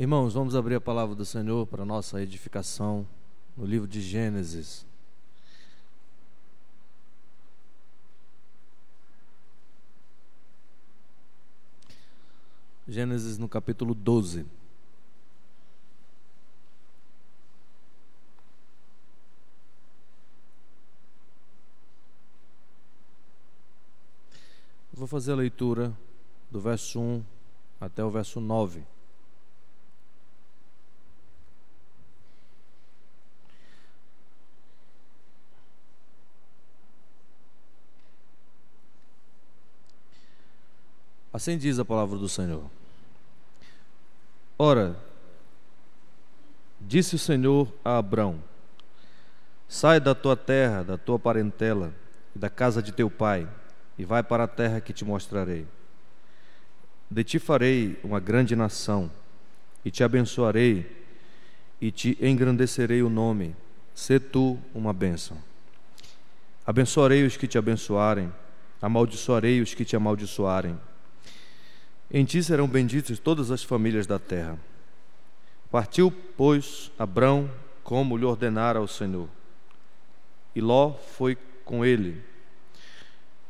Irmãos, vamos abrir a palavra do Senhor para nossa edificação no livro de Gênesis. Gênesis no capítulo 12. Vou fazer a leitura do verso 1 até o verso 9. Assim diz a palavra do Senhor. Ora, disse o Senhor a Abrão: Sai da tua terra, da tua parentela e da casa de teu pai e vai para a terra que te mostrarei. De ti farei uma grande nação, e te abençoarei, e te engrandecerei o nome, sê tu uma bênção. Abençoarei os que te abençoarem, amaldiçoarei os que te amaldiçoarem. Em ti serão benditas todas as famílias da terra. Partiu, pois, Abrão, como lhe ordenara o Senhor. E Ló foi com ele,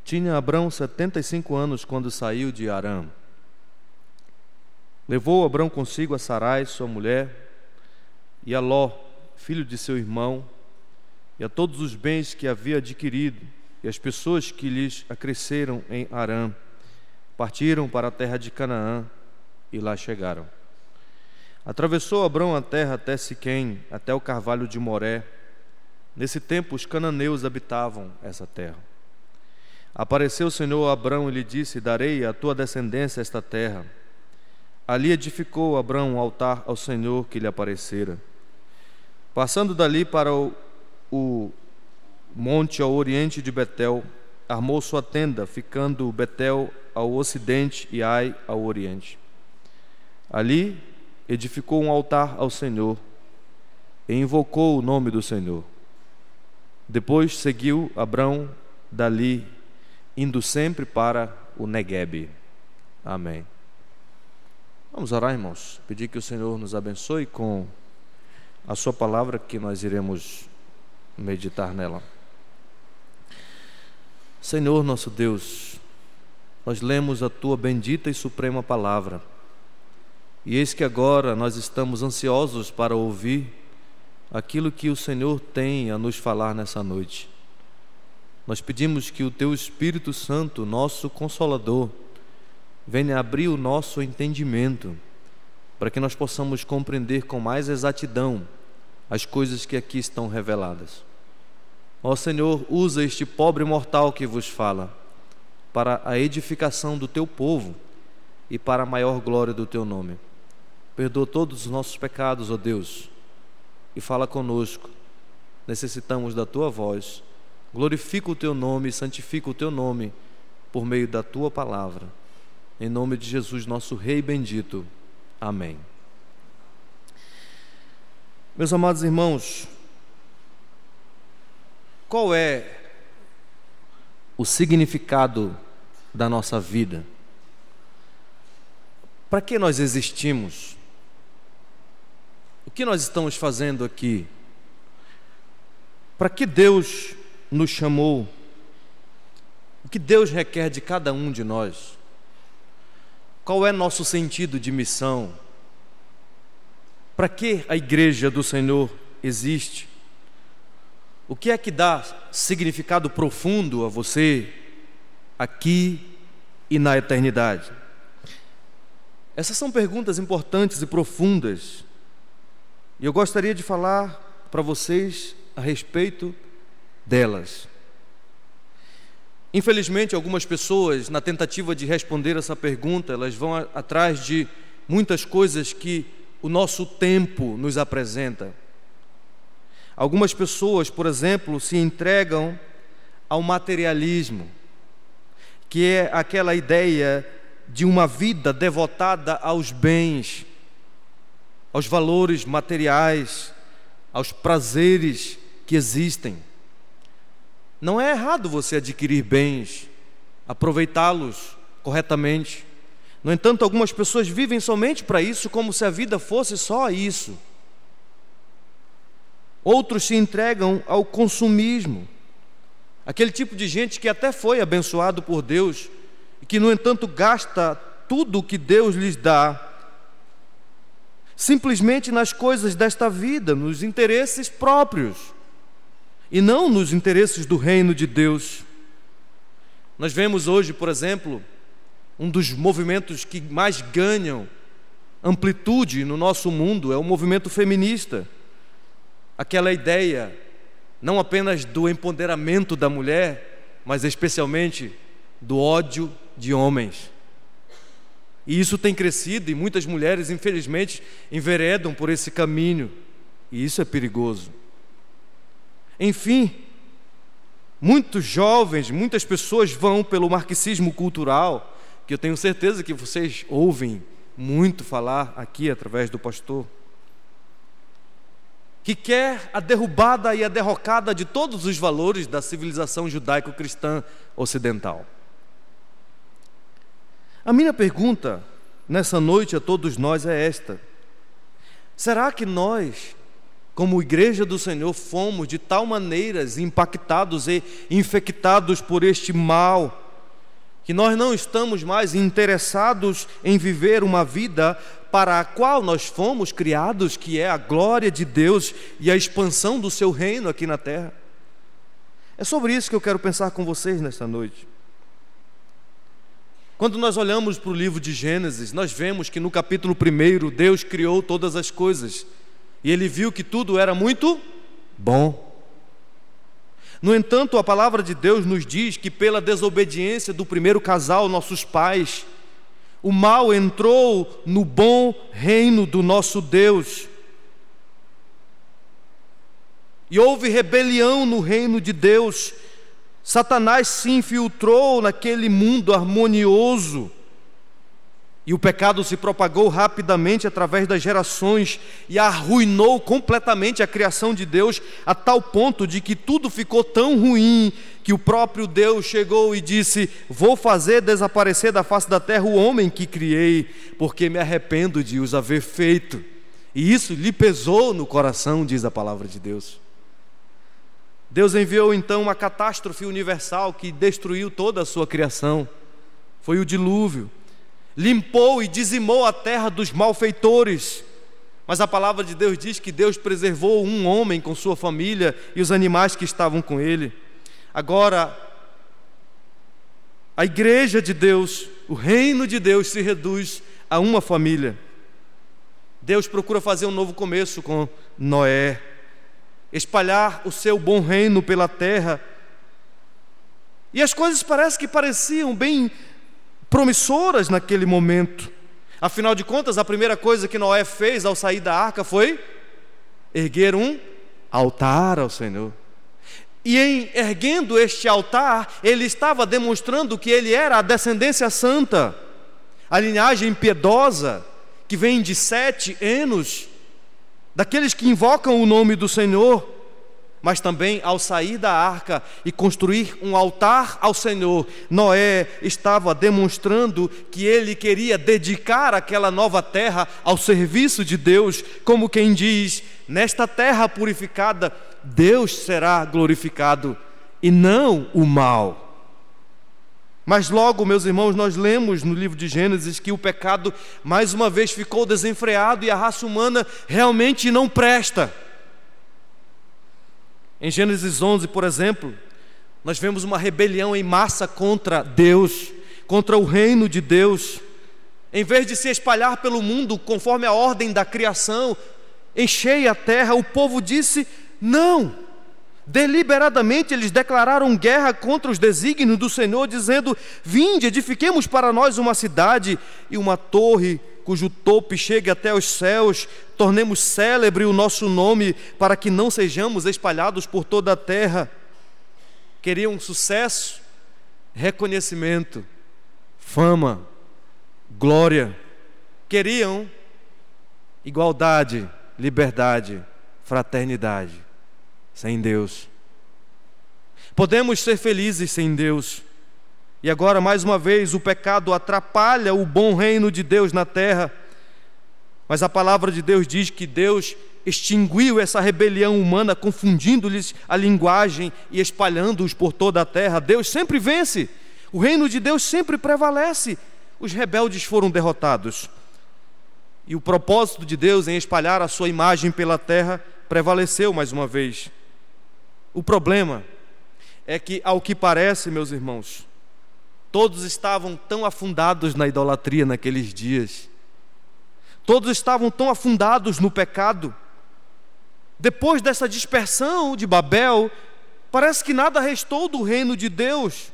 tinha Abrão setenta e cinco anos quando saiu de Arã. Levou Abrão consigo a Sarai, sua mulher, e a Ló, filho de seu irmão, e a todos os bens que havia adquirido, e as pessoas que lhes acresceram em Arã. Partiram para a terra de Canaã e lá chegaram. Atravessou Abrão a terra até Siquém, até o carvalho de Moré. Nesse tempo os cananeus habitavam essa terra. Apareceu o Senhor a Abrão e lhe disse: Darei à tua descendência esta terra. Ali edificou Abrão um altar ao Senhor que lhe aparecera. Passando dali para o, o monte ao oriente de Betel, armou sua tenda, ficando Betel ao ocidente e Ai ao oriente. Ali edificou um altar ao Senhor e invocou o nome do Senhor. Depois seguiu Abrão dali indo sempre para o Negueb. Amém. Vamos orar, irmãos. Pedir que o Senhor nos abençoe com a Sua palavra que nós iremos meditar nela. Senhor nosso Deus, nós lemos a Tua bendita e suprema palavra. E eis que agora nós estamos ansiosos para ouvir aquilo que o Senhor tem a nos falar nessa noite. Nós pedimos que o Teu Espírito Santo, nosso Consolador, venha abrir o nosso entendimento, para que nós possamos compreender com mais exatidão as coisas que aqui estão reveladas. Ó Senhor, usa este pobre mortal que vos fala, para a edificação do Teu povo e para a maior glória do Teu nome. Perdoa todos os nossos pecados, ó Deus, e fala conosco. Necessitamos da Tua voz Glorifica o teu nome, santifica o teu nome por meio da tua palavra. Em nome de Jesus, nosso Rei bendito. Amém. Meus amados irmãos, qual é o significado da nossa vida? Para que nós existimos? O que nós estamos fazendo aqui? Para que Deus nos chamou, o que Deus requer de cada um de nós, qual é nosso sentido de missão, para que a igreja do Senhor existe, o que é que dá significado profundo a você aqui e na eternidade? Essas são perguntas importantes e profundas, e eu gostaria de falar para vocês a respeito delas. Infelizmente, algumas pessoas, na tentativa de responder essa pergunta, elas vão atrás de muitas coisas que o nosso tempo nos apresenta. Algumas pessoas, por exemplo, se entregam ao materialismo, que é aquela ideia de uma vida devotada aos bens, aos valores materiais, aos prazeres que existem. Não é errado você adquirir bens, aproveitá-los corretamente. No entanto, algumas pessoas vivem somente para isso, como se a vida fosse só isso. Outros se entregam ao consumismo. Aquele tipo de gente que até foi abençoado por Deus e que, no entanto, gasta tudo o que Deus lhes dá simplesmente nas coisas desta vida, nos interesses próprios e não nos interesses do reino de Deus. Nós vemos hoje, por exemplo, um dos movimentos que mais ganham amplitude no nosso mundo é o movimento feminista. Aquela ideia, não apenas do empoderamento da mulher, mas especialmente do ódio de homens. E isso tem crescido e muitas mulheres, infelizmente, enveredam por esse caminho. E isso é perigoso. Enfim, muitos jovens, muitas pessoas vão pelo marxismo cultural, que eu tenho certeza que vocês ouvem muito falar aqui através do pastor, que quer a derrubada e a derrocada de todos os valores da civilização judaico-cristã ocidental. A minha pergunta nessa noite a todos nós é esta: será que nós, como igreja do Senhor, fomos de tal maneira impactados e infectados por este mal? que nós não estamos mais interessados em viver uma vida para a qual nós fomos criados, que é a glória de Deus e a expansão do seu reino aqui na terra. É sobre isso que eu quero pensar com vocês nesta noite. Quando nós olhamos para o livro de Gênesis, nós vemos que no capítulo 1 Deus criou todas as coisas e ele viu que tudo era muito bom. No entanto, a palavra de Deus nos diz que, pela desobediência do primeiro casal, nossos pais, o mal entrou no bom reino do nosso Deus. E houve rebelião no reino de Deus. Satanás se infiltrou naquele mundo harmonioso e o pecado se propagou rapidamente através das gerações e arruinou completamente a criação de Deus, a tal ponto de que tudo ficou tão ruim que o próprio Deus chegou e disse: Vou fazer desaparecer da face da terra o homem que criei, porque me arrependo de os haver feito. E isso lhe pesou no coração, diz a palavra de Deus. Deus enviou então uma catástrofe universal que destruiu toda a sua criação. Foi o dilúvio limpou e dizimou a terra dos malfeitores. Mas a palavra de Deus diz que Deus preservou um homem com sua família e os animais que estavam com ele. Agora, a igreja de Deus, o reino de Deus se reduz a uma família. Deus procura fazer um novo começo com Noé, espalhar o seu bom reino pela terra. E as coisas parecem que pareciam bem promissoras naquele momento. Afinal de contas, a primeira coisa que Noé fez ao sair da arca foi erguer um altar ao Senhor. E em erguendo este altar, ele estava demonstrando que ele era a descendência santa, a linhagem piedosa, que vem de sete enos, daqueles que invocam o nome do Senhor mas também ao sair da arca e construir um altar ao Senhor, Noé estava demonstrando que ele queria dedicar aquela nova terra ao serviço de Deus, como quem diz: nesta terra purificada, Deus será glorificado e não o mal. Mas logo, meus irmãos, nós lemos no livro de Gênesis que o pecado mais uma vez ficou desenfreado e a raça humana realmente não presta. Em Gênesis 11, por exemplo, nós vemos uma rebelião em massa contra Deus, contra o reino de Deus. Em vez de se espalhar pelo mundo conforme a ordem da criação, enchei a terra, o povo disse: não. Deliberadamente eles declararam guerra contra os desígnios do Senhor, dizendo: Vinde, edifiquemos para nós uma cidade e uma torre cujo topo chegue até os céus, tornemos célebre o nosso nome, para que não sejamos espalhados por toda a terra. Queriam sucesso, reconhecimento, fama, glória. Queriam igualdade, liberdade, fraternidade. Sem Deus. Podemos ser felizes sem Deus. E agora, mais uma vez, o pecado atrapalha o bom reino de Deus na terra. Mas a palavra de Deus diz que Deus extinguiu essa rebelião humana, confundindo-lhes a linguagem e espalhando-os por toda a terra. Deus sempre vence, o reino de Deus sempre prevalece. Os rebeldes foram derrotados. E o propósito de Deus em espalhar a sua imagem pela terra prevaleceu mais uma vez. O problema é que, ao que parece, meus irmãos, todos estavam tão afundados na idolatria naqueles dias, todos estavam tão afundados no pecado, depois dessa dispersão de Babel, parece que nada restou do reino de Deus.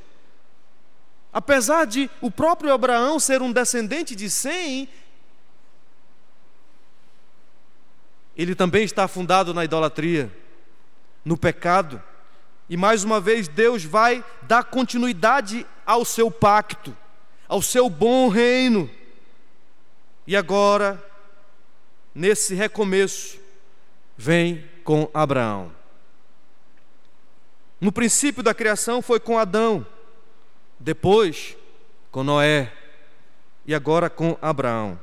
Apesar de o próprio Abraão ser um descendente de Sem, ele também está afundado na idolatria, no pecado. E mais uma vez Deus vai dar continuidade ao seu pacto, ao seu bom reino. E agora, nesse recomeço, vem com Abraão. No princípio da criação foi com Adão, depois com Noé e agora com Abraão.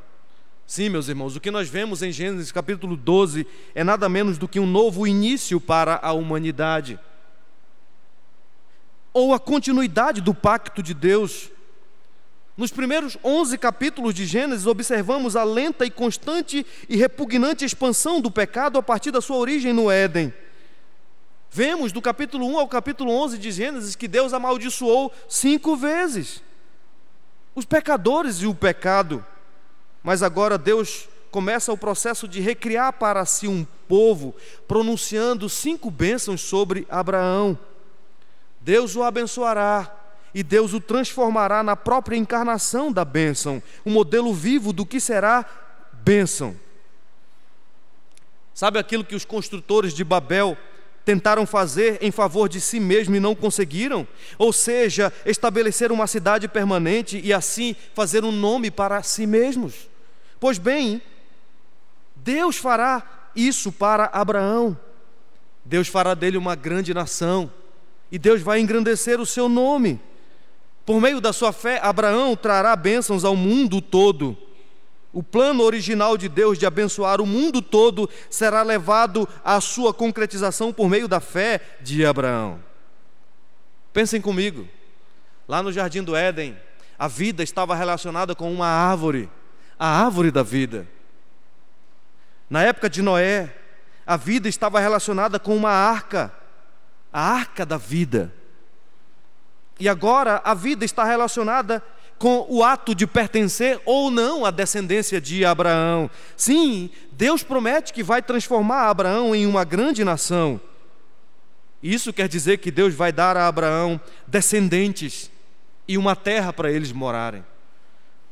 Sim, meus irmãos, o que nós vemos em Gênesis capítulo 12 é nada menos do que um novo início para a humanidade, ou a continuidade do pacto de Deus nos primeiros 11 capítulos de Gênesis, observamos a lenta e constante e repugnante expansão do pecado a partir da sua origem no Éden. Vemos do capítulo 1 ao capítulo 11 de Gênesis que Deus amaldiçoou cinco vezes os pecadores e o pecado. Mas agora Deus começa o processo de recriar para si um povo, pronunciando cinco bênçãos sobre Abraão. Deus o abençoará e Deus o transformará na própria encarnação da bênção, um modelo vivo do que será bênção. Sabe aquilo que os construtores de Babel tentaram fazer em favor de si mesmo e não conseguiram? Ou seja, estabelecer uma cidade permanente e assim fazer um nome para si mesmos? Pois bem, Deus fará isso para Abraão. Deus fará dele uma grande nação e Deus vai engrandecer o seu nome. Por meio da sua fé, Abraão trará bênçãos ao mundo todo. O plano original de Deus de abençoar o mundo todo será levado à sua concretização por meio da fé de Abraão. Pensem comigo, lá no jardim do Éden, a vida estava relacionada com uma árvore, a árvore da vida. Na época de Noé, a vida estava relacionada com uma arca, a arca da vida. E agora a vida está relacionada com o ato de pertencer ou não à descendência de Abraão. Sim, Deus promete que vai transformar Abraão em uma grande nação. Isso quer dizer que Deus vai dar a Abraão descendentes e uma terra para eles morarem.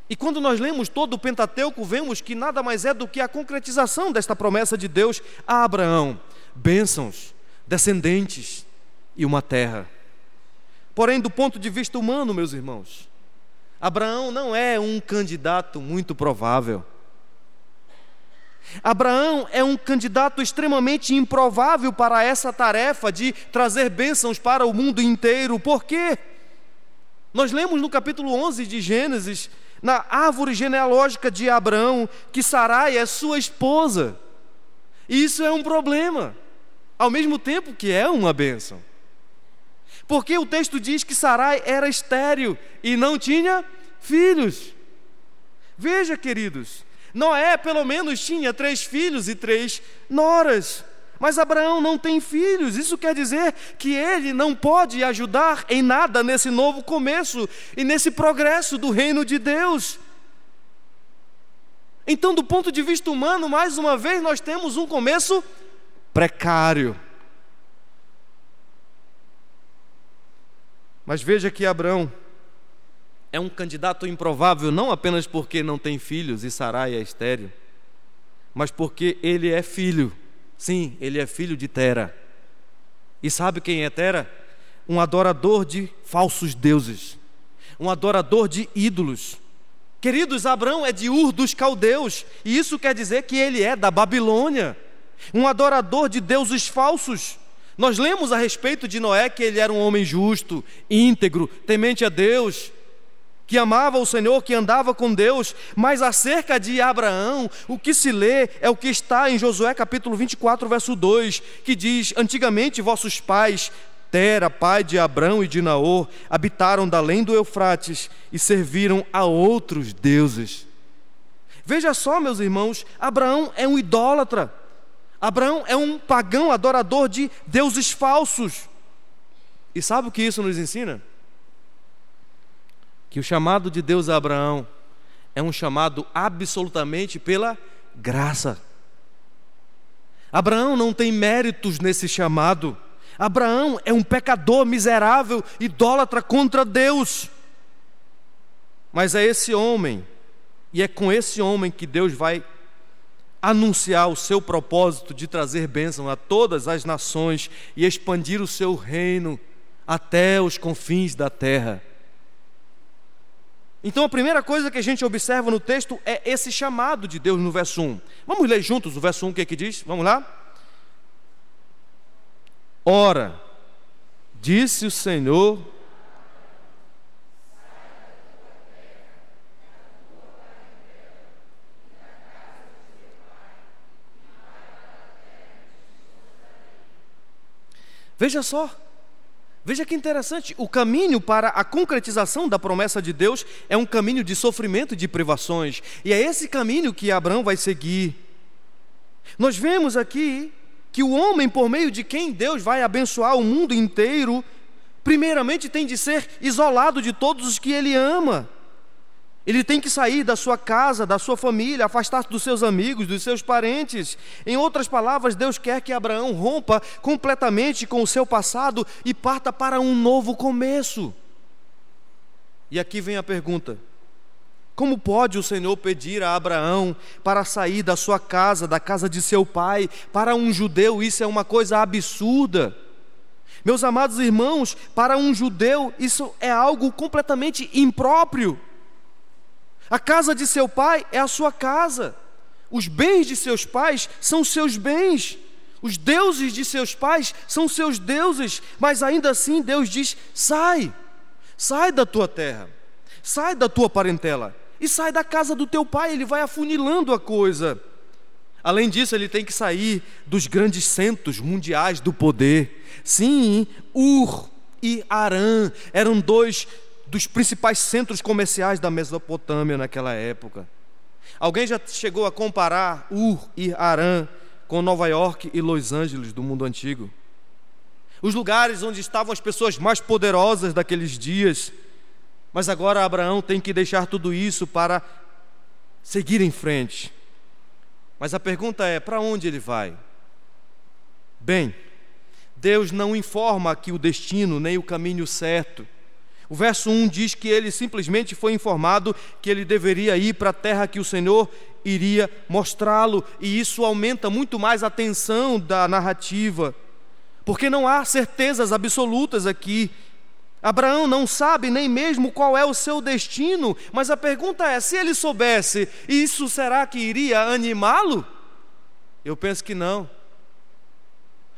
E quando nós lemos todo o Pentateuco, vemos que nada mais é do que a concretização desta promessa de Deus a Abraão: bênçãos, descendentes e uma terra. Porém, do ponto de vista humano, meus irmãos, Abraão não é um candidato muito provável. Abraão é um candidato extremamente improvável para essa tarefa de trazer bênçãos para o mundo inteiro. Por quê? Nós lemos no capítulo 11 de Gênesis, na árvore genealógica de Abraão, que Sarai é sua esposa. E isso é um problema, ao mesmo tempo que é uma bênção. Porque o texto diz que Sarai era estéril e não tinha filhos. Veja, queridos, Noé pelo menos tinha três filhos e três noras. Mas Abraão não tem filhos, isso quer dizer que ele não pode ajudar em nada nesse novo começo e nesse progresso do reino de Deus. Então, do ponto de vista humano, mais uma vez, nós temos um começo precário. Mas veja que Abraão é um candidato improvável não apenas porque não tem filhos e Sarai é estéreo, mas porque ele é filho. Sim, ele é filho de Tera. E sabe quem é Tera? Um adorador de falsos deuses, um adorador de ídolos. Queridos, Abraão é de Ur dos caldeus, e isso quer dizer que ele é da Babilônia, um adorador de deuses falsos. Nós lemos a respeito de Noé que ele era um homem justo, íntegro, temente a Deus, que amava o Senhor, que andava com Deus, mas acerca de Abraão, o que se lê é o que está em Josué capítulo 24, verso 2, que diz: Antigamente vossos pais, Tera, pai de Abrão e de Naor, habitaram da além do Eufrates e serviram a outros deuses. Veja só, meus irmãos, Abraão é um idólatra. Abraão é um pagão adorador de deuses falsos. E sabe o que isso nos ensina? que o chamado de Deus a Abraão é um chamado absolutamente pela graça. Abraão não tem méritos nesse chamado. Abraão é um pecador miserável, idólatra contra Deus. Mas é esse homem, e é com esse homem que Deus vai anunciar o seu propósito de trazer bênção a todas as nações e expandir o seu reino até os confins da terra. Então a primeira coisa que a gente observa no texto é esse chamado de Deus no verso 1. Vamos ler juntos o verso 1, o que é que diz? Vamos lá? Ora, disse o Senhor Veja só, Veja que interessante, o caminho para a concretização da promessa de Deus é um caminho de sofrimento e de privações, e é esse caminho que Abraão vai seguir. Nós vemos aqui que o homem, por meio de quem Deus vai abençoar o mundo inteiro, primeiramente tem de ser isolado de todos os que ele ama. Ele tem que sair da sua casa, da sua família, afastar-se dos seus amigos, dos seus parentes. Em outras palavras, Deus quer que Abraão rompa completamente com o seu passado e parta para um novo começo. E aqui vem a pergunta: como pode o Senhor pedir a Abraão para sair da sua casa, da casa de seu pai? Para um judeu, isso é uma coisa absurda. Meus amados irmãos, para um judeu, isso é algo completamente impróprio. A casa de seu pai é a sua casa. Os bens de seus pais são seus bens. Os deuses de seus pais são seus deuses. Mas ainda assim Deus diz: sai, sai da tua terra, sai da tua parentela e sai da casa do teu pai. Ele vai afunilando a coisa. Além disso, ele tem que sair dos grandes centros mundiais do poder. Sim, Ur e Arã eram dois dos principais centros comerciais da Mesopotâmia naquela época. Alguém já chegou a comparar Ur e Arã com Nova York e Los Angeles do mundo antigo? Os lugares onde estavam as pessoas mais poderosas daqueles dias. Mas agora Abraão tem que deixar tudo isso para seguir em frente. Mas a pergunta é: para onde ele vai? Bem, Deus não informa aqui o destino nem o caminho certo. O verso 1 diz que ele simplesmente foi informado que ele deveria ir para a terra que o Senhor iria mostrá-lo, e isso aumenta muito mais a tensão da narrativa, porque não há certezas absolutas aqui. Abraão não sabe nem mesmo qual é o seu destino, mas a pergunta é: se ele soubesse, isso será que iria animá-lo? Eu penso que não.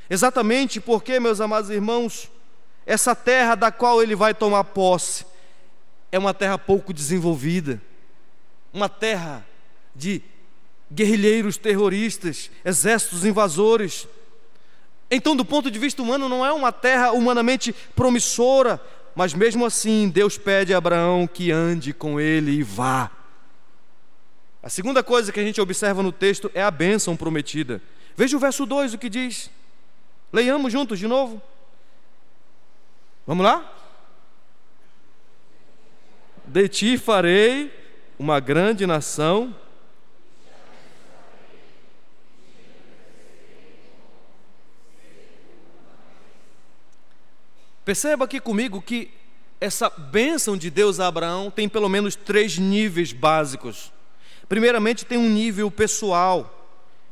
Exatamente porque, meus amados irmãos, essa terra da qual ele vai tomar posse é uma terra pouco desenvolvida, uma terra de guerrilheiros terroristas, exércitos invasores. Então, do ponto de vista humano, não é uma terra humanamente promissora, mas mesmo assim, Deus pede a Abraão que ande com ele e vá. A segunda coisa que a gente observa no texto é a bênção prometida. Veja o verso 2 o que diz. Leiamos juntos de novo. Vamos lá? De ti farei uma grande nação. Perceba aqui comigo que essa bênção de Deus a Abraão tem pelo menos três níveis básicos. Primeiramente, tem um nível pessoal.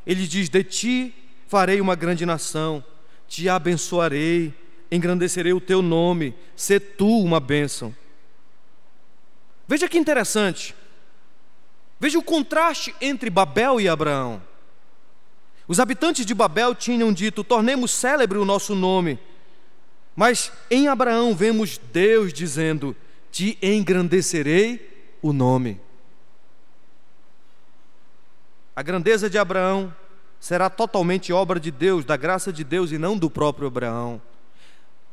Ele diz: De ti farei uma grande nação, te abençoarei engrandecerei o teu nome, sê tu uma bênção. Veja que interessante. Veja o contraste entre Babel e Abraão. Os habitantes de Babel tinham dito: tornemos célebre o nosso nome. Mas em Abraão vemos Deus dizendo: te engrandecerei o nome. A grandeza de Abraão será totalmente obra de Deus, da graça de Deus e não do próprio Abraão.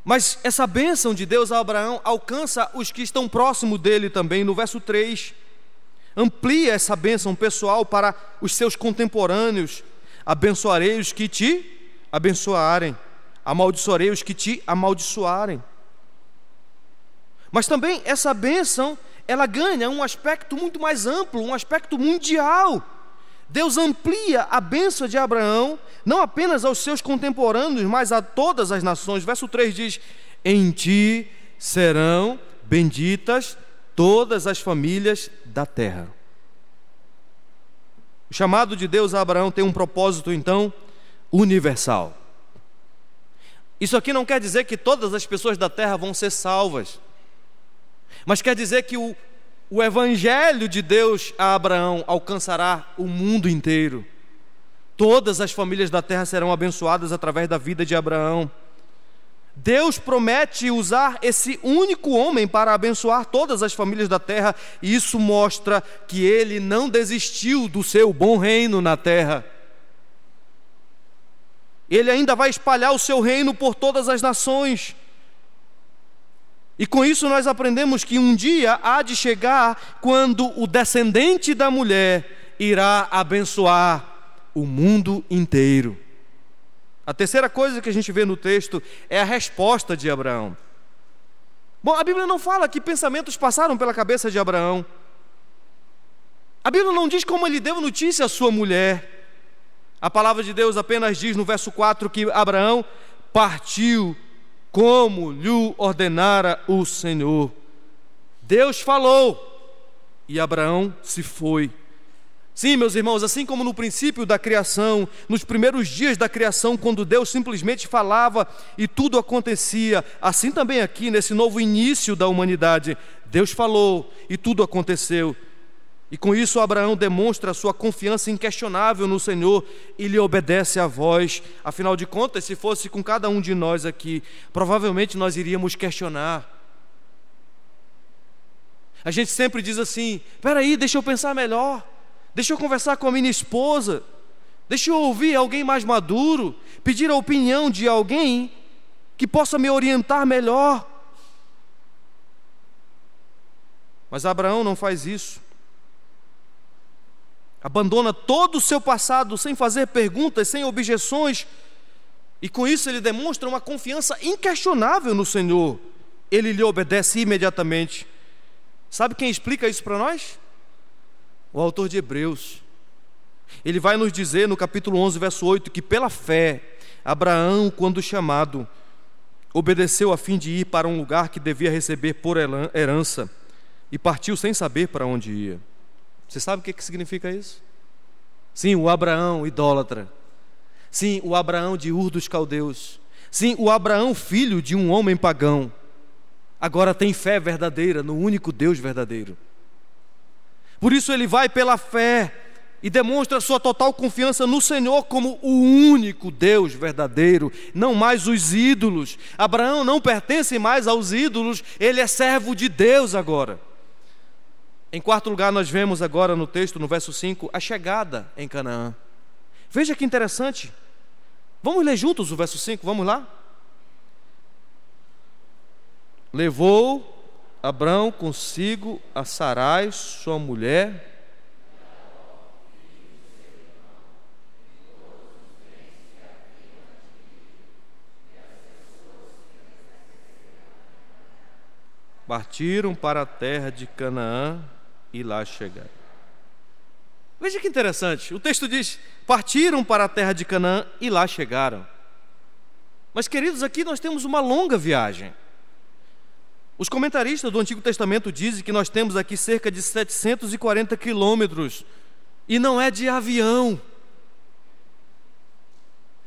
Mas essa bênção de Deus a Abraão alcança os que estão próximo dele também, no verso 3. Amplia essa bênção pessoal para os seus contemporâneos. Abençoarei os que te abençoarem, amaldiçoarei os que te amaldiçoarem. Mas também essa bênção, ela ganha um aspecto muito mais amplo, um aspecto mundial. Deus amplia a bênção de Abraão, não apenas aos seus contemporâneos, mas a todas as nações. Verso 3 diz: Em ti serão benditas todas as famílias da terra. O chamado de Deus a Abraão tem um propósito, então, universal. Isso aqui não quer dizer que todas as pessoas da terra vão ser salvas, mas quer dizer que o o evangelho de Deus a Abraão alcançará o mundo inteiro. Todas as famílias da terra serão abençoadas através da vida de Abraão. Deus promete usar esse único homem para abençoar todas as famílias da terra, e isso mostra que ele não desistiu do seu bom reino na terra. Ele ainda vai espalhar o seu reino por todas as nações. E com isso nós aprendemos que um dia há de chegar quando o descendente da mulher irá abençoar o mundo inteiro. A terceira coisa que a gente vê no texto é a resposta de Abraão. Bom, a Bíblia não fala que pensamentos passaram pela cabeça de Abraão. A Bíblia não diz como ele deu notícia à sua mulher. A palavra de Deus apenas diz no verso 4 que Abraão partiu como lhe ordenara o Senhor. Deus falou e Abraão se foi. Sim, meus irmãos, assim como no princípio da criação, nos primeiros dias da criação, quando Deus simplesmente falava e tudo acontecia, assim também aqui nesse novo início da humanidade, Deus falou e tudo aconteceu. E com isso Abraão demonstra sua confiança inquestionável no Senhor e lhe obedece à voz. Afinal de contas, se fosse com cada um de nós aqui, provavelmente nós iríamos questionar. A gente sempre diz assim: peraí, deixa eu pensar melhor, deixa eu conversar com a minha esposa, deixa eu ouvir alguém mais maduro, pedir a opinião de alguém que possa me orientar melhor. Mas Abraão não faz isso abandona todo o seu passado sem fazer perguntas, sem objeções, e com isso ele demonstra uma confiança inquestionável no Senhor. Ele lhe obedece imediatamente. Sabe quem explica isso para nós? O autor de Hebreus. Ele vai nos dizer no capítulo 11, verso 8, que pela fé, Abraão, quando chamado, obedeceu a fim de ir para um lugar que devia receber por herança e partiu sem saber para onde ia. Você sabe o que, que significa isso? Sim, o Abraão idólatra. Sim, o Abraão de Ur dos Caldeus. Sim, o Abraão filho de um homem pagão. Agora tem fé verdadeira no único Deus verdadeiro. Por isso ele vai pela fé e demonstra sua total confiança no Senhor como o único Deus verdadeiro, não mais os ídolos. Abraão não pertence mais aos ídolos, ele é servo de Deus agora. Em quarto lugar, nós vemos agora no texto, no verso 5, a chegada em Canaã. Veja que interessante. Vamos ler juntos o verso 5, vamos lá? Levou Abrão consigo a Sarai, sua mulher, partiram para a terra de Canaã e lá chegaram. Veja que interessante, o texto diz: partiram para a terra de Canaã e lá chegaram. Mas, queridos, aqui nós temos uma longa viagem. Os comentaristas do Antigo Testamento dizem que nós temos aqui cerca de 740 quilômetros, e não é de avião.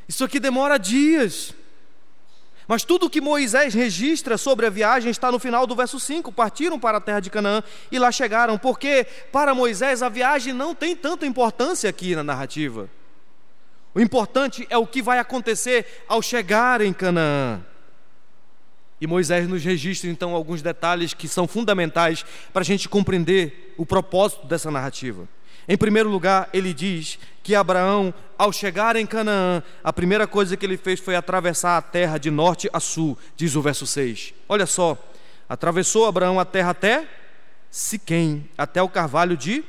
Isso aqui demora dias. Mas tudo o que Moisés registra sobre a viagem está no final do verso 5. Partiram para a terra de Canaã e lá chegaram, porque para Moisés a viagem não tem tanta importância aqui na narrativa. O importante é o que vai acontecer ao chegar em Canaã. E Moisés nos registra então alguns detalhes que são fundamentais para a gente compreender o propósito dessa narrativa. Em primeiro lugar, ele diz que Abraão, ao chegar em Canaã, a primeira coisa que ele fez foi atravessar a terra de norte a sul, diz o verso 6. Olha só, atravessou Abraão a terra até Siquém, até o carvalho de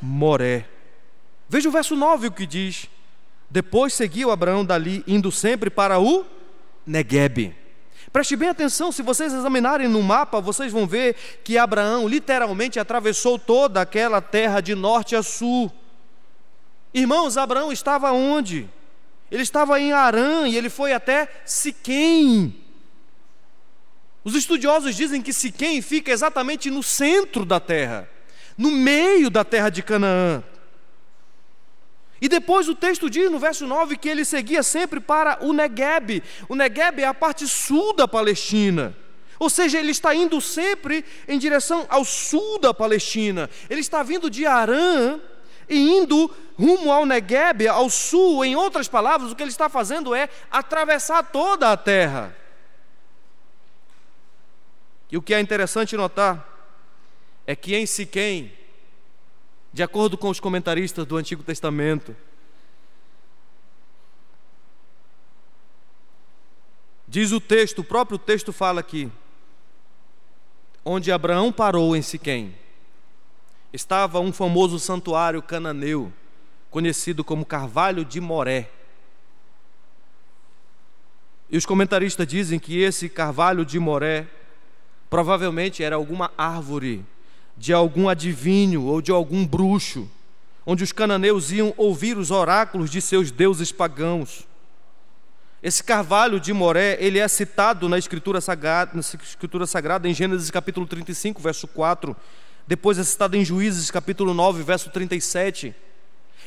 Moré. Veja o verso 9 o que diz. Depois seguiu Abraão dali, indo sempre para o Neguebe. Preste bem atenção, se vocês examinarem no mapa, vocês vão ver que Abraão literalmente atravessou toda aquela terra de norte a sul. Irmãos, Abraão estava onde? Ele estava em Arã e ele foi até Siquém. Os estudiosos dizem que Siquém fica exatamente no centro da terra, no meio da terra de Canaã. E depois o texto diz no verso 9 que ele seguia sempre para o Negueb. O Negueb é a parte sul da Palestina. Ou seja, ele está indo sempre em direção ao sul da Palestina. Ele está vindo de Arã e indo rumo ao Negueb, ao sul. Em outras palavras, o que ele está fazendo é atravessar toda a terra. E o que é interessante notar é que em Siquém, de acordo com os comentaristas do Antigo Testamento, diz o texto, o próprio texto fala aqui, onde Abraão parou em Siquém, estava um famoso santuário cananeu, conhecido como Carvalho de Moré. E os comentaristas dizem que esse carvalho de Moré provavelmente era alguma árvore de algum adivinho ou de algum bruxo, onde os cananeus iam ouvir os oráculos de seus deuses pagãos. Esse carvalho de Moré, ele é citado na Escritura Sagrada, na Escritura Sagrada em Gênesis capítulo 35, verso 4. Depois é citado em Juízes capítulo 9, verso 37.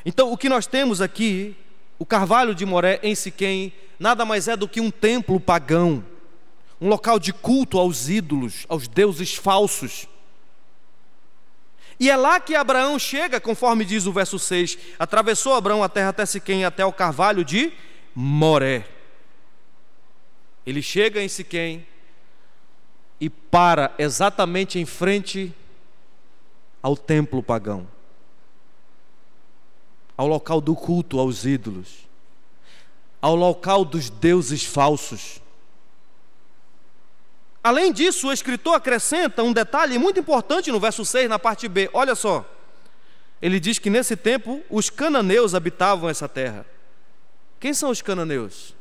Então, o que nós temos aqui, o carvalho de Moré em Siquém, nada mais é do que um templo pagão, um local de culto aos ídolos, aos deuses falsos. E é lá que Abraão chega, conforme diz o verso 6. Atravessou Abraão a terra até Siquém, até o carvalho de Moré. Ele chega em Siquém e para exatamente em frente ao templo pagão, ao local do culto aos ídolos, ao local dos deuses falsos. Além disso, o escritor acrescenta um detalhe muito importante no verso 6, na parte B. Olha só. Ele diz que nesse tempo os cananeus habitavam essa terra. Quem são os cananeus?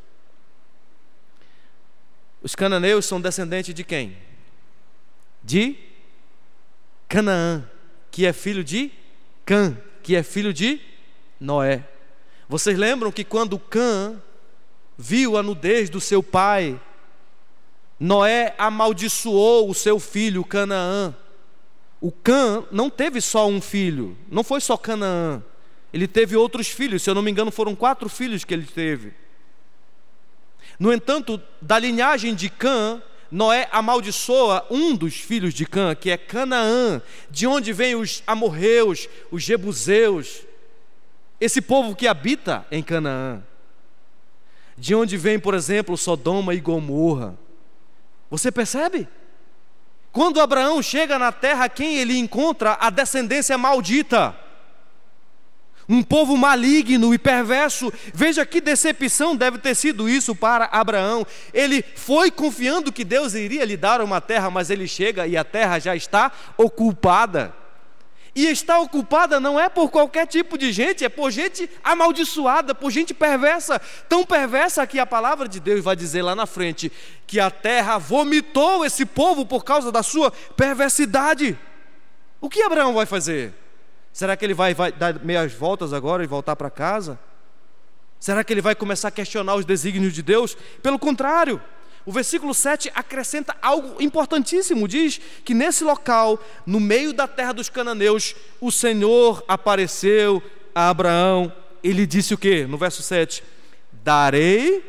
Os cananeus são descendentes de quem? De Canaã, que é filho de Cã, que é filho de Noé. Vocês lembram que quando Cã viu a nudez do seu pai, Noé amaldiçoou o seu filho Canaã. O Cã não teve só um filho, não foi só Canaã. Ele teve outros filhos, se eu não me engano, foram quatro filhos que ele teve. No entanto, da linhagem de Cã, Noé amaldiçoa um dos filhos de Cã, que é Canaã, de onde vêm os amorreus, os jebuseus, esse povo que habita em Canaã. De onde vem, por exemplo, Sodoma e Gomorra. Você percebe? Quando Abraão chega na terra, quem ele encontra? A descendência maldita. Um povo maligno e perverso. Veja que decepção deve ter sido isso para Abraão. Ele foi confiando que Deus iria lhe dar uma terra, mas ele chega e a terra já está ocupada. E está ocupada não é por qualquer tipo de gente, é por gente amaldiçoada, por gente perversa, tão perversa que a palavra de Deus vai dizer lá na frente que a terra vomitou esse povo por causa da sua perversidade. O que Abraão vai fazer? Será que ele vai, vai dar meias voltas agora e voltar para casa? Será que ele vai começar a questionar os desígnios de Deus? Pelo contrário, o versículo 7 acrescenta algo importantíssimo. Diz que nesse local, no meio da terra dos cananeus, o Senhor apareceu a Abraão. Ele disse o que? No verso 7: Darei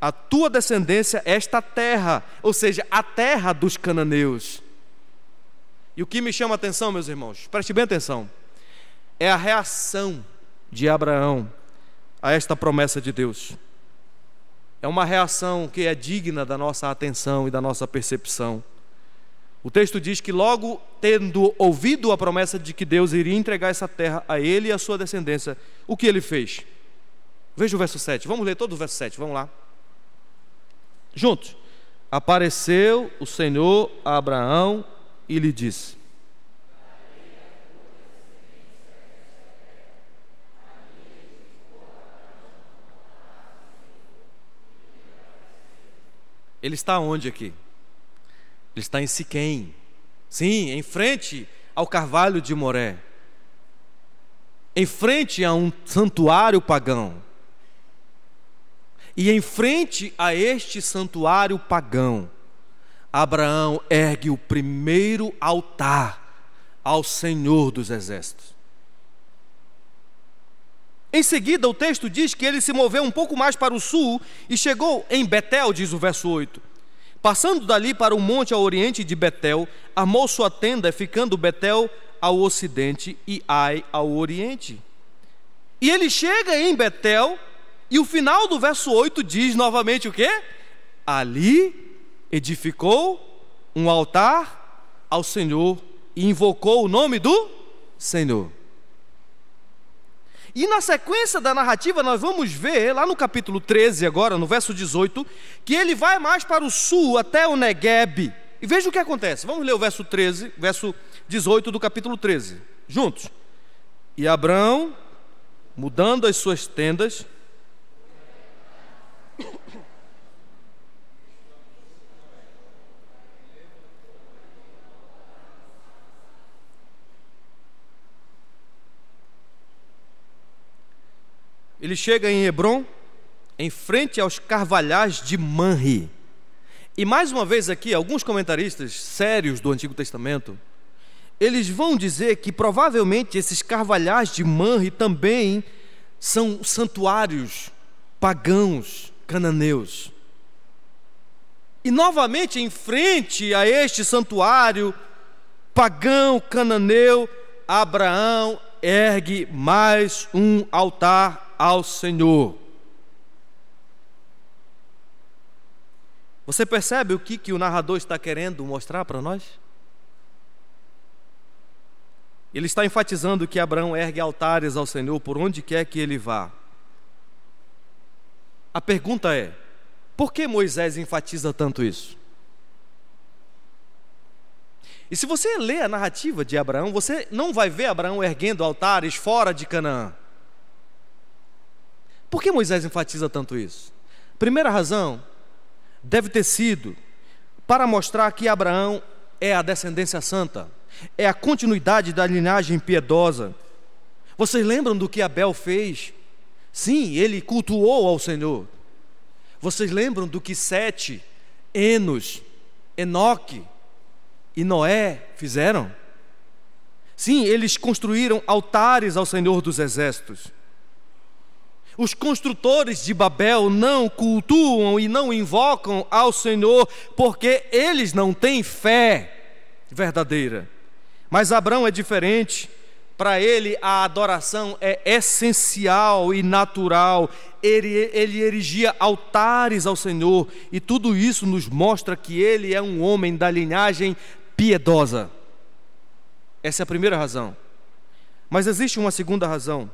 a tua descendência esta terra, ou seja, a terra dos cananeus. E o que me chama a atenção, meus irmãos, preste bem atenção, é a reação de Abraão a esta promessa de Deus. É uma reação que é digna da nossa atenção e da nossa percepção. O texto diz que, logo tendo ouvido a promessa de que Deus iria entregar essa terra a ele e a sua descendência, o que ele fez? Veja o verso 7. Vamos ler todo o verso 7. Vamos lá. Juntos. Apareceu o Senhor a Abraão e lhe disse: Ele está onde aqui? Ele está em Siquém. Sim, em frente ao carvalho de Moré. Em frente a um santuário pagão. E em frente a este santuário pagão, Abraão ergue o primeiro altar ao Senhor dos Exércitos. Em seguida, o texto diz que ele se moveu um pouco mais para o sul e chegou em Betel, diz o verso 8. Passando dali para o monte ao oriente de Betel, armou sua tenda, ficando Betel ao ocidente e Ai ao oriente. E ele chega em Betel, e o final do verso 8 diz novamente o quê? Ali edificou um altar ao Senhor e invocou o nome do Senhor. E na sequência da narrativa, nós vamos ver, lá no capítulo 13, agora, no verso 18, que ele vai mais para o sul, até o Negueb. E veja o que acontece. Vamos ler o verso 13, verso 18 do capítulo 13, juntos. E Abraão, mudando as suas tendas, Ele chega em Hebron, em frente aos carvalhais de Manri. E mais uma vez aqui, alguns comentaristas sérios do Antigo Testamento, eles vão dizer que provavelmente esses carvalhais de Manri também são santuários pagãos cananeus. E novamente, em frente a este santuário pagão cananeu, Abraão ergue mais um altar ao Senhor. Você percebe o que, que o narrador está querendo mostrar para nós? Ele está enfatizando que Abraão ergue altares ao Senhor por onde quer que ele vá. A pergunta é: por que Moisés enfatiza tanto isso? E se você lê a narrativa de Abraão, você não vai ver Abraão erguendo altares fora de Canaã. Por que Moisés enfatiza tanto isso? Primeira razão deve ter sido para mostrar que Abraão é a descendência santa, é a continuidade da linhagem piedosa. Vocês lembram do que Abel fez? Sim, ele cultuou ao Senhor. Vocês lembram do que Sete, Enos, Enoque e Noé fizeram? Sim, eles construíram altares ao Senhor dos Exércitos. Os construtores de Babel não cultuam e não invocam ao Senhor porque eles não têm fé verdadeira. Mas Abraão é diferente. Para ele, a adoração é essencial e natural. Ele, ele erigia altares ao Senhor, e tudo isso nos mostra que ele é um homem da linhagem piedosa. Essa é a primeira razão. Mas existe uma segunda razão.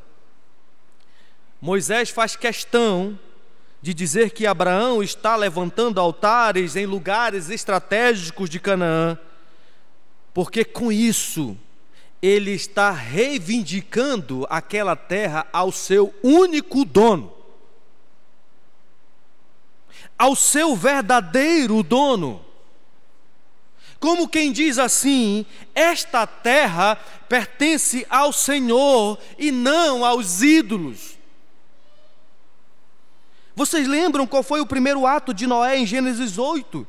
Moisés faz questão de dizer que Abraão está levantando altares em lugares estratégicos de Canaã, porque com isso ele está reivindicando aquela terra ao seu único dono, ao seu verdadeiro dono. Como quem diz assim: esta terra pertence ao Senhor e não aos ídolos. Vocês lembram qual foi o primeiro ato de Noé em Gênesis 8?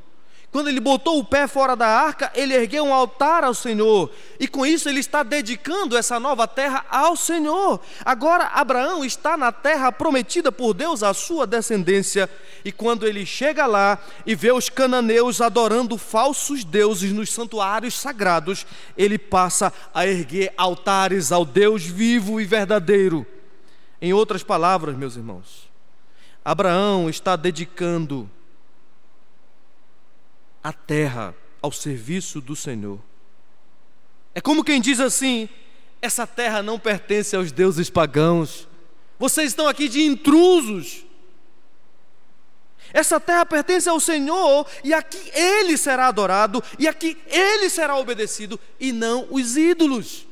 Quando ele botou o pé fora da arca, ele ergueu um altar ao Senhor, e com isso ele está dedicando essa nova terra ao Senhor. Agora, Abraão está na terra prometida por Deus à sua descendência, e quando ele chega lá e vê os cananeus adorando falsos deuses nos santuários sagrados, ele passa a erguer altares ao Deus vivo e verdadeiro. Em outras palavras, meus irmãos, Abraão está dedicando a terra ao serviço do Senhor. É como quem diz assim: essa terra não pertence aos deuses pagãos, vocês estão aqui de intrusos. Essa terra pertence ao Senhor e aqui Ele será adorado e aqui Ele será obedecido e não os ídolos.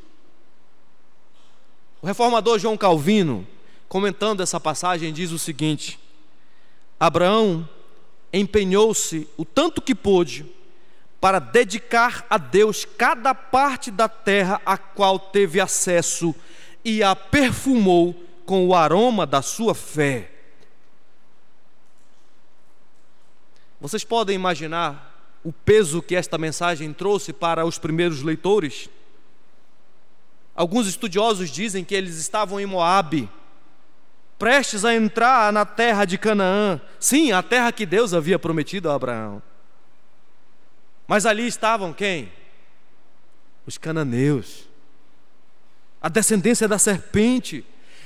O reformador João Calvino, comentando essa passagem, diz o seguinte: Abraão empenhou-se o tanto que pôde para dedicar a Deus cada parte da terra a qual teve acesso e a perfumou com o aroma da sua fé. Vocês podem imaginar o peso que esta mensagem trouxe para os primeiros leitores? Alguns estudiosos dizem que eles estavam em Moabe, prestes a entrar na terra de Canaã. Sim, a terra que Deus havia prometido a Abraão. Mas ali estavam quem? Os cananeus. A descendência da serpente,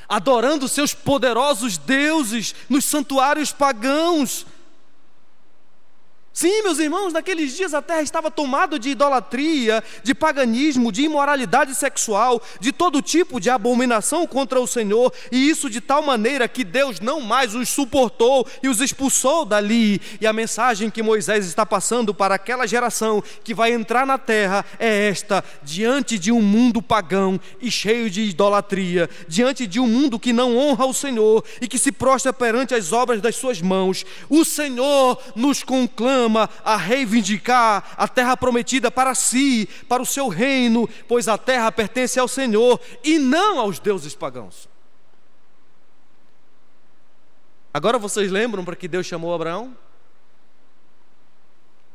adorando seus poderosos deuses nos santuários pagãos, Sim, meus irmãos, naqueles dias a terra estava tomada de idolatria, de paganismo, de imoralidade sexual, de todo tipo de abominação contra o Senhor, e isso de tal maneira que Deus não mais os suportou e os expulsou dali. E a mensagem que Moisés está passando para aquela geração que vai entrar na terra é esta: diante de um mundo pagão e cheio de idolatria, diante de um mundo que não honra o Senhor e que se prostra perante as obras das suas mãos, o Senhor nos conclama chama a reivindicar a terra prometida para si, para o seu reino, pois a terra pertence ao Senhor e não aos deuses pagãos. Agora vocês lembram para que Deus chamou Abraão?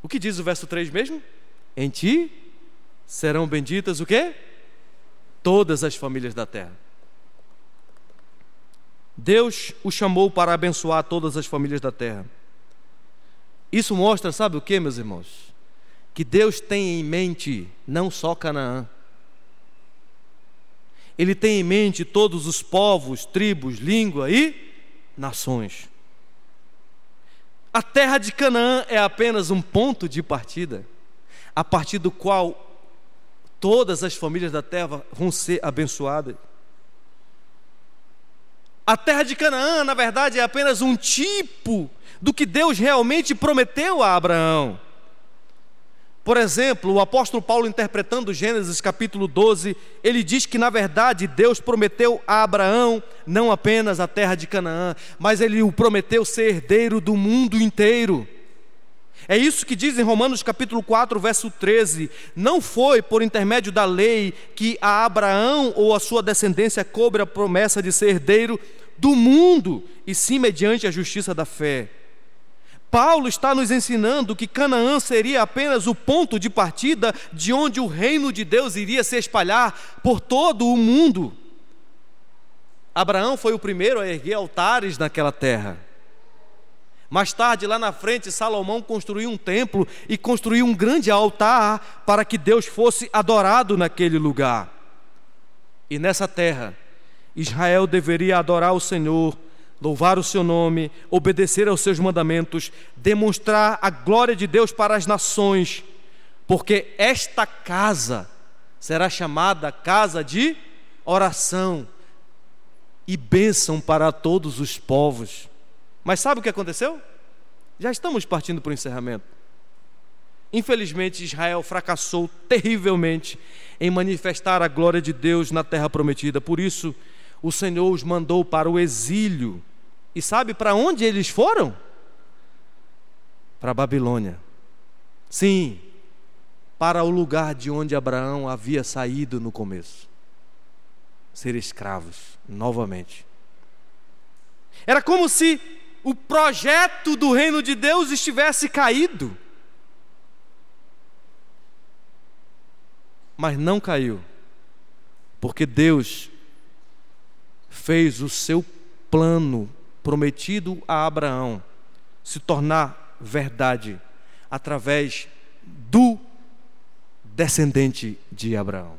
O que diz o verso 3 mesmo? Em ti serão benditas o quê? Todas as famílias da terra. Deus o chamou para abençoar todas as famílias da terra. Isso mostra, sabe o que, meus irmãos? Que Deus tem em mente não só Canaã, Ele tem em mente todos os povos, tribos, língua e nações. A terra de Canaã é apenas um ponto de partida, a partir do qual todas as famílias da terra vão ser abençoadas. A terra de Canaã, na verdade, é apenas um tipo do que Deus realmente prometeu a Abraão. Por exemplo, o apóstolo Paulo, interpretando Gênesis capítulo 12, ele diz que, na verdade, Deus prometeu a Abraão não apenas a terra de Canaã, mas ele o prometeu ser herdeiro do mundo inteiro. É isso que diz em Romanos capítulo 4, verso 13: Não foi por intermédio da lei que a Abraão ou a sua descendência cobre a promessa de ser herdeiro do mundo, e sim mediante a justiça da fé. Paulo está nos ensinando que Canaã seria apenas o ponto de partida de onde o reino de Deus iria se espalhar por todo o mundo. Abraão foi o primeiro a erguer altares naquela terra. Mais tarde, lá na frente, Salomão construiu um templo e construiu um grande altar para que Deus fosse adorado naquele lugar. E nessa terra, Israel deveria adorar o Senhor louvar o seu nome, obedecer aos seus mandamentos, demonstrar a glória de Deus para as nações, porque esta casa será chamada casa de oração e bênção para todos os povos. Mas sabe o que aconteceu? Já estamos partindo para o encerramento. Infelizmente, Israel fracassou terrivelmente em manifestar a glória de Deus na terra prometida. Por isso, o Senhor os mandou para o exílio. E sabe para onde eles foram? Para Babilônia. Sim, para o lugar de onde Abraão havia saído no começo ser escravos novamente. Era como se o projeto do reino de Deus estivesse caído. Mas não caiu, porque Deus fez o seu plano prometido a Abraão se tornar verdade através do descendente de Abraão,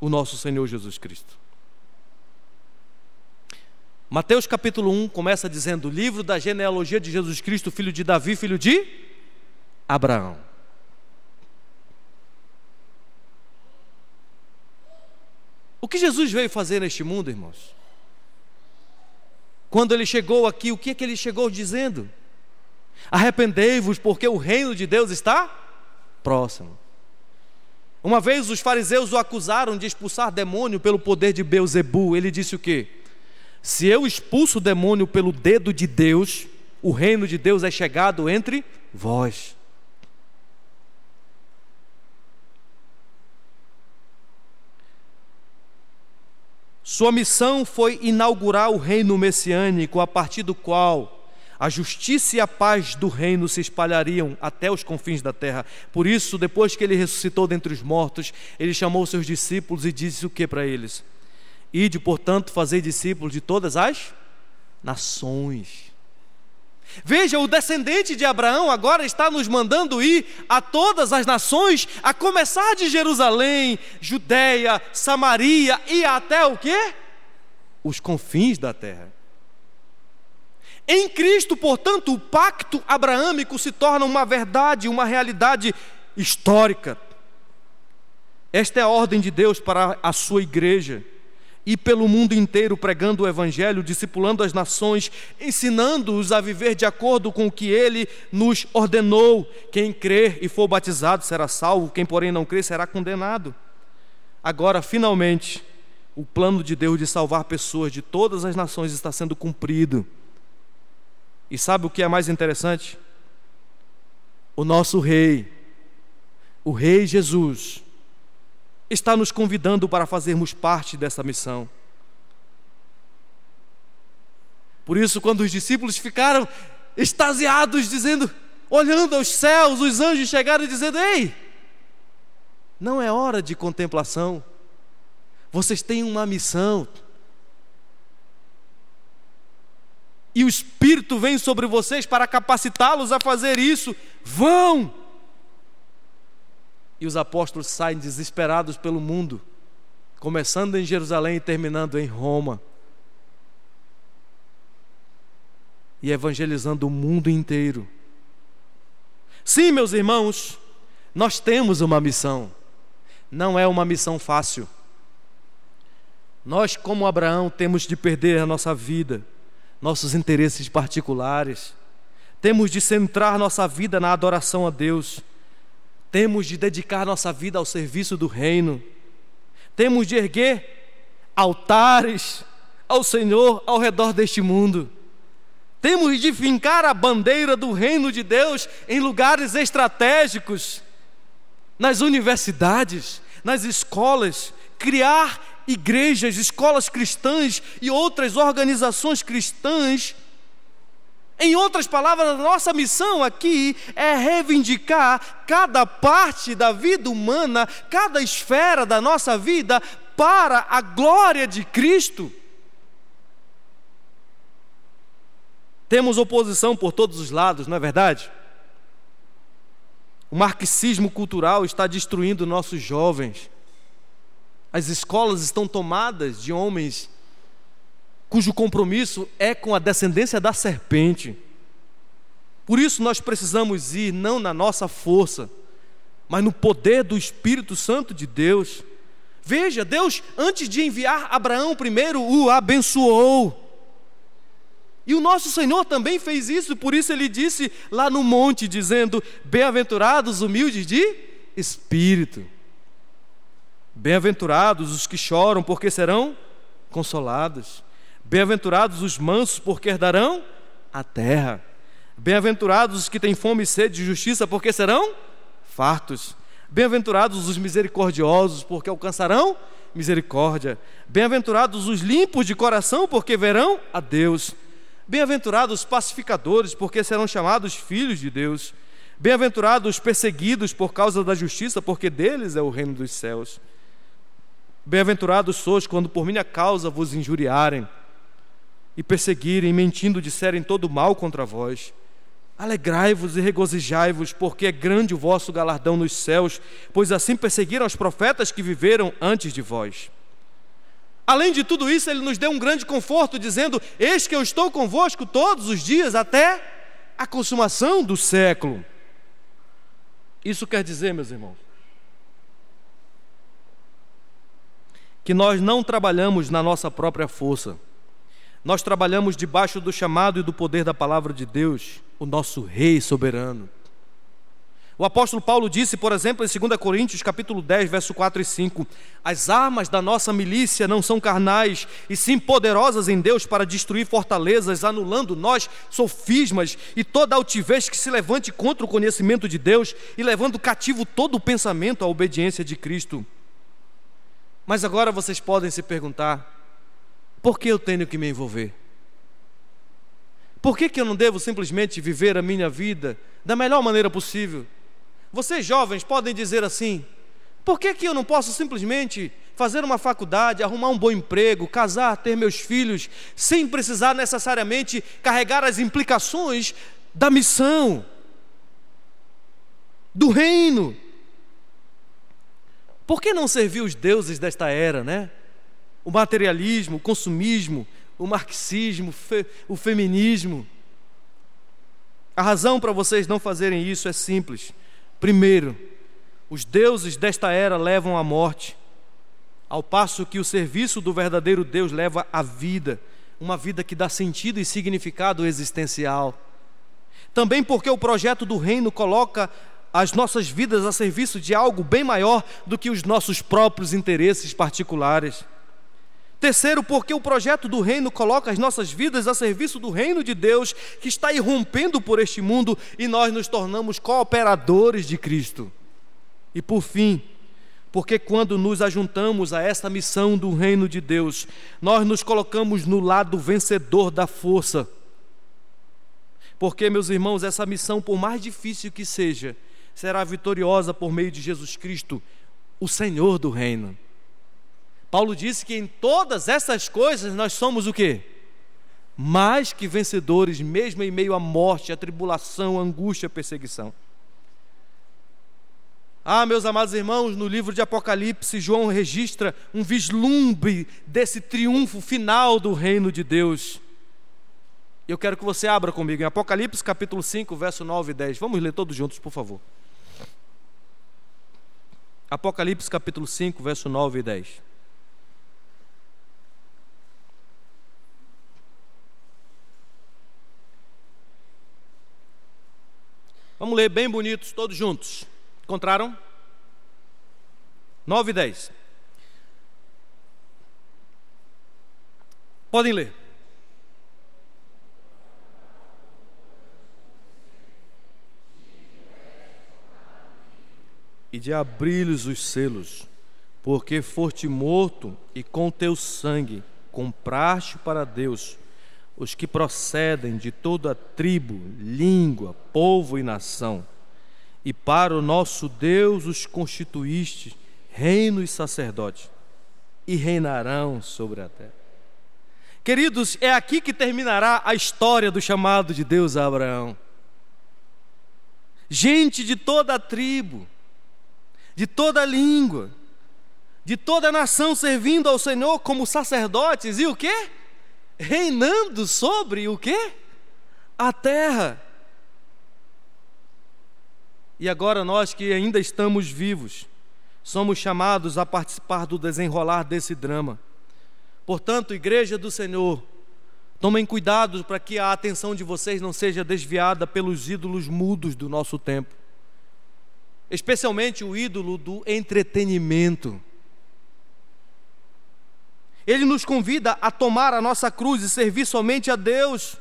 o nosso Senhor Jesus Cristo. Mateus capítulo 1 começa dizendo: livro da genealogia de Jesus Cristo, filho de Davi, filho de Abraão. O que Jesus veio fazer neste mundo, irmãos? Quando ele chegou aqui, o que é que ele chegou dizendo? Arrependei-vos, porque o reino de Deus está próximo. Uma vez os fariseus o acusaram de expulsar demônio pelo poder de Beuzebu. Ele disse o quê? Se eu expulso o demônio pelo dedo de Deus, o reino de Deus é chegado entre vós. Sua missão foi inaugurar o reino messiânico, a partir do qual a justiça e a paz do reino se espalhariam até os confins da terra. Por isso, depois que ele ressuscitou dentre os mortos, ele chamou seus discípulos e disse o que para eles? Ide, portanto, fazer discípulos de todas as nações. Veja, o descendente de Abraão agora está nos mandando ir a todas as nações, a começar de Jerusalém, Judéia, Samaria e até o quê? Os confins da terra. Em Cristo, portanto, o pacto abraâmico se torna uma verdade, uma realidade histórica. Esta é a ordem de Deus para a sua igreja e pelo mundo inteiro pregando o Evangelho, discipulando as nações, ensinando-os a viver de acordo com o que Ele nos ordenou. Quem crer e for batizado será salvo, quem, porém, não crer será condenado. Agora, finalmente, o plano de Deus de salvar pessoas de todas as nações está sendo cumprido. E sabe o que é mais interessante? O nosso Rei, o Rei Jesus, está nos convidando para fazermos parte dessa missão. Por isso, quando os discípulos ficaram extasiados, dizendo, olhando aos céus, os anjos chegaram dizendo: Ei, não é hora de contemplação, vocês têm uma missão. E o Espírito vem sobre vocês para capacitá-los a fazer isso. Vão! E os apóstolos saem desesperados pelo mundo, começando em Jerusalém e terminando em Roma. E evangelizando o mundo inteiro. Sim, meus irmãos, nós temos uma missão. Não é uma missão fácil. Nós, como Abraão, temos de perder a nossa vida, nossos interesses particulares. Temos de centrar nossa vida na adoração a Deus temos de dedicar nossa vida ao serviço do reino. Temos de erguer altares ao Senhor ao redor deste mundo. Temos de fincar a bandeira do reino de Deus em lugares estratégicos, nas universidades, nas escolas, criar igrejas, escolas cristãs e outras organizações cristãs em outras palavras, nossa missão aqui é reivindicar cada parte da vida humana, cada esfera da nossa vida para a glória de Cristo. Temos oposição por todos os lados, não é verdade? O marxismo cultural está destruindo nossos jovens. As escolas estão tomadas de homens cujo compromisso é com a descendência da serpente. Por isso nós precisamos ir não na nossa força, mas no poder do Espírito Santo de Deus. Veja, Deus, antes de enviar Abraão primeiro, o abençoou. E o nosso Senhor também fez isso, por isso ele disse lá no monte, dizendo: Bem-aventurados humildes de espírito. Bem-aventurados os que choram, porque serão consolados. Bem-aventurados os mansos, porque herdarão a terra. Bem-aventurados os que têm fome e sede de justiça, porque serão fartos. Bem-aventurados os misericordiosos, porque alcançarão misericórdia. Bem-aventurados os limpos de coração, porque verão a Deus. Bem-aventurados os pacificadores, porque serão chamados filhos de Deus. Bem-aventurados os perseguidos por causa da justiça, porque deles é o reino dos céus. Bem-aventurados sois quando por minha causa vos injuriarem e perseguirem, mentindo, disserem todo mal contra vós. Alegrai-vos e regozijai-vos, porque é grande o vosso galardão nos céus, pois assim perseguiram os profetas que viveram antes de vós. Além de tudo isso, ele nos deu um grande conforto, dizendo: Eis que eu estou convosco todos os dias até a consumação do século. Isso quer dizer, meus irmãos, que nós não trabalhamos na nossa própria força, nós trabalhamos debaixo do chamado e do poder da palavra de Deus, o nosso Rei soberano. O apóstolo Paulo disse, por exemplo, em 2 Coríntios, capítulo 10, verso 4 e 5: As armas da nossa milícia não são carnais, e sim poderosas em Deus para destruir fortalezas, anulando nós sofismas e toda altivez que se levante contra o conhecimento de Deus e levando cativo todo o pensamento à obediência de Cristo. Mas agora vocês podem se perguntar: por que eu tenho que me envolver? Por que, que eu não devo simplesmente viver a minha vida da melhor maneira possível? Vocês jovens podem dizer assim: por que, que eu não posso simplesmente fazer uma faculdade, arrumar um bom emprego, casar, ter meus filhos, sem precisar necessariamente carregar as implicações da missão, do reino? Por que não servir os deuses desta era, né? O materialismo, o consumismo, o marxismo, o feminismo. A razão para vocês não fazerem isso é simples Primeiro, os deuses desta era levam à morte, ao passo que o serviço do verdadeiro Deus leva à vida, uma vida que dá sentido e significado existencial. Também porque o projeto do reino coloca as nossas vidas a serviço de algo bem maior do que os nossos próprios interesses particulares. Terceiro, porque o projeto do reino coloca as nossas vidas a serviço do reino de Deus, que está irrompendo por este mundo e nós nos tornamos cooperadores de Cristo. E por fim, porque quando nos ajuntamos a esta missão do reino de Deus, nós nos colocamos no lado vencedor da força. Porque, meus irmãos, essa missão, por mais difícil que seja, será vitoriosa por meio de Jesus Cristo, o Senhor do reino. Paulo disse que em todas essas coisas nós somos o quê? Mais que vencedores, mesmo em meio à morte, à tribulação, à angústia, à perseguição. Ah, meus amados irmãos, no livro de Apocalipse, João registra um vislumbre desse triunfo final do reino de Deus. Eu quero que você abra comigo em Apocalipse capítulo 5, verso 9 e 10. Vamos ler todos juntos, por favor. Apocalipse capítulo 5, verso 9 e 10. Vamos ler bem bonitos, todos juntos. Encontraram? 9 e 10. Podem ler. E de abrir-lhes os selos, porque foste morto e com teu sangue compraste para Deus os que procedem de toda tribo, língua, povo e nação, e para o nosso Deus os constituíste reino e sacerdote, e reinarão sobre a terra. Queridos, é aqui que terminará a história do chamado de Deus a Abraão. Gente de toda a tribo, de toda a língua, de toda a nação servindo ao Senhor como sacerdotes, e o que? Reinando sobre o quê? A terra. E agora nós que ainda estamos vivos, somos chamados a participar do desenrolar desse drama. Portanto, igreja do Senhor, tomem cuidado para que a atenção de vocês não seja desviada pelos ídolos mudos do nosso tempo. Especialmente o ídolo do entretenimento. Ele nos convida a tomar a nossa cruz e servir somente a Deus.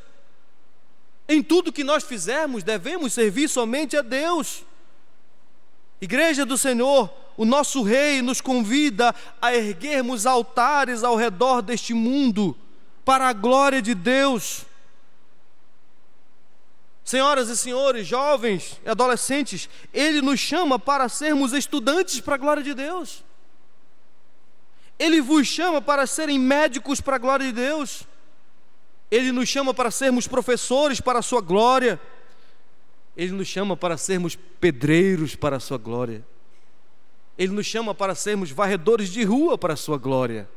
Em tudo que nós fizermos, devemos servir somente a Deus. Igreja do Senhor, o nosso Rei nos convida a erguermos altares ao redor deste mundo, para a glória de Deus. Senhoras e senhores, jovens e adolescentes, Ele nos chama para sermos estudantes para a glória de Deus. Ele vos chama para serem médicos para a glória de Deus. Ele nos chama para sermos professores para a sua glória. Ele nos chama para sermos pedreiros para a sua glória. Ele nos chama para sermos varredores de rua para a sua glória.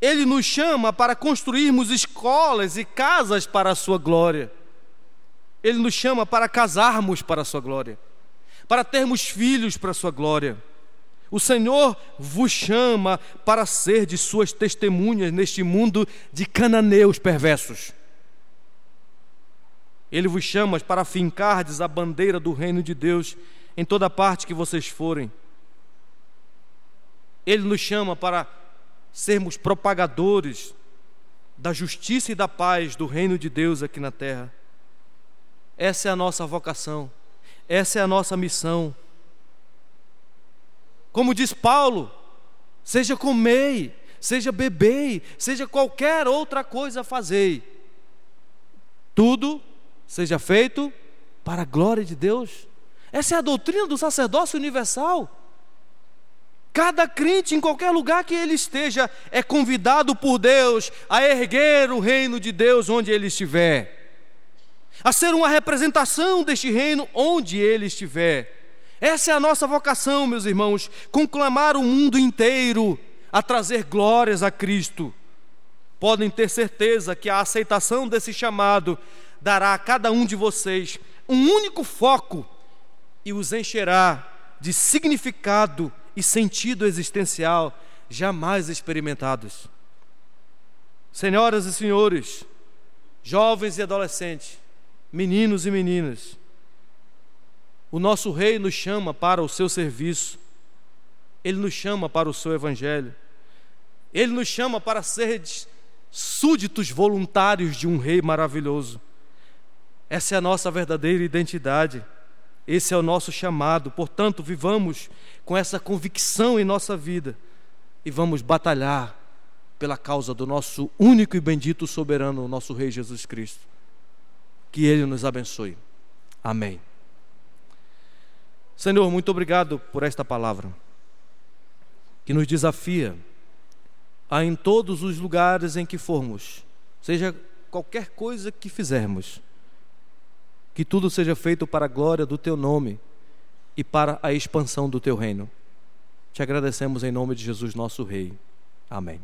Ele nos chama para construirmos escolas e casas para a sua glória. Ele nos chama para casarmos para a sua glória, para termos filhos para a sua glória. O Senhor vos chama para ser de suas testemunhas neste mundo de cananeus perversos. Ele vos chama para fincardes a bandeira do reino de Deus em toda parte que vocês forem. Ele nos chama para sermos propagadores da justiça e da paz do reino de Deus aqui na terra. Essa é a nossa vocação, essa é a nossa missão. Como diz Paulo, seja comei, seja bebei, seja qualquer outra coisa fazei. Tudo seja feito para a glória de Deus. Essa é a doutrina do sacerdócio universal. Cada crente, em qualquer lugar que ele esteja, é convidado por Deus a erguer o reino de Deus onde ele estiver, a ser uma representação deste reino onde ele estiver. Essa é a nossa vocação, meus irmãos, conclamar o mundo inteiro a trazer glórias a Cristo. Podem ter certeza que a aceitação desse chamado dará a cada um de vocês um único foco e os encherá de significado e sentido existencial jamais experimentados. Senhoras e senhores, jovens e adolescentes, meninos e meninas, o nosso Rei nos chama para o seu serviço, ele nos chama para o seu Evangelho, ele nos chama para ser súditos voluntários de um Rei maravilhoso. Essa é a nossa verdadeira identidade, esse é o nosso chamado, portanto, vivamos com essa convicção em nossa vida e vamos batalhar pela causa do nosso único e bendito soberano, nosso Rei Jesus Cristo. Que Ele nos abençoe. Amém. Senhor, muito obrigado por esta palavra, que nos desafia a, em todos os lugares em que formos, seja qualquer coisa que fizermos, que tudo seja feito para a glória do Teu nome e para a expansão do Teu reino. Te agradecemos em nome de Jesus, nosso Rei. Amém.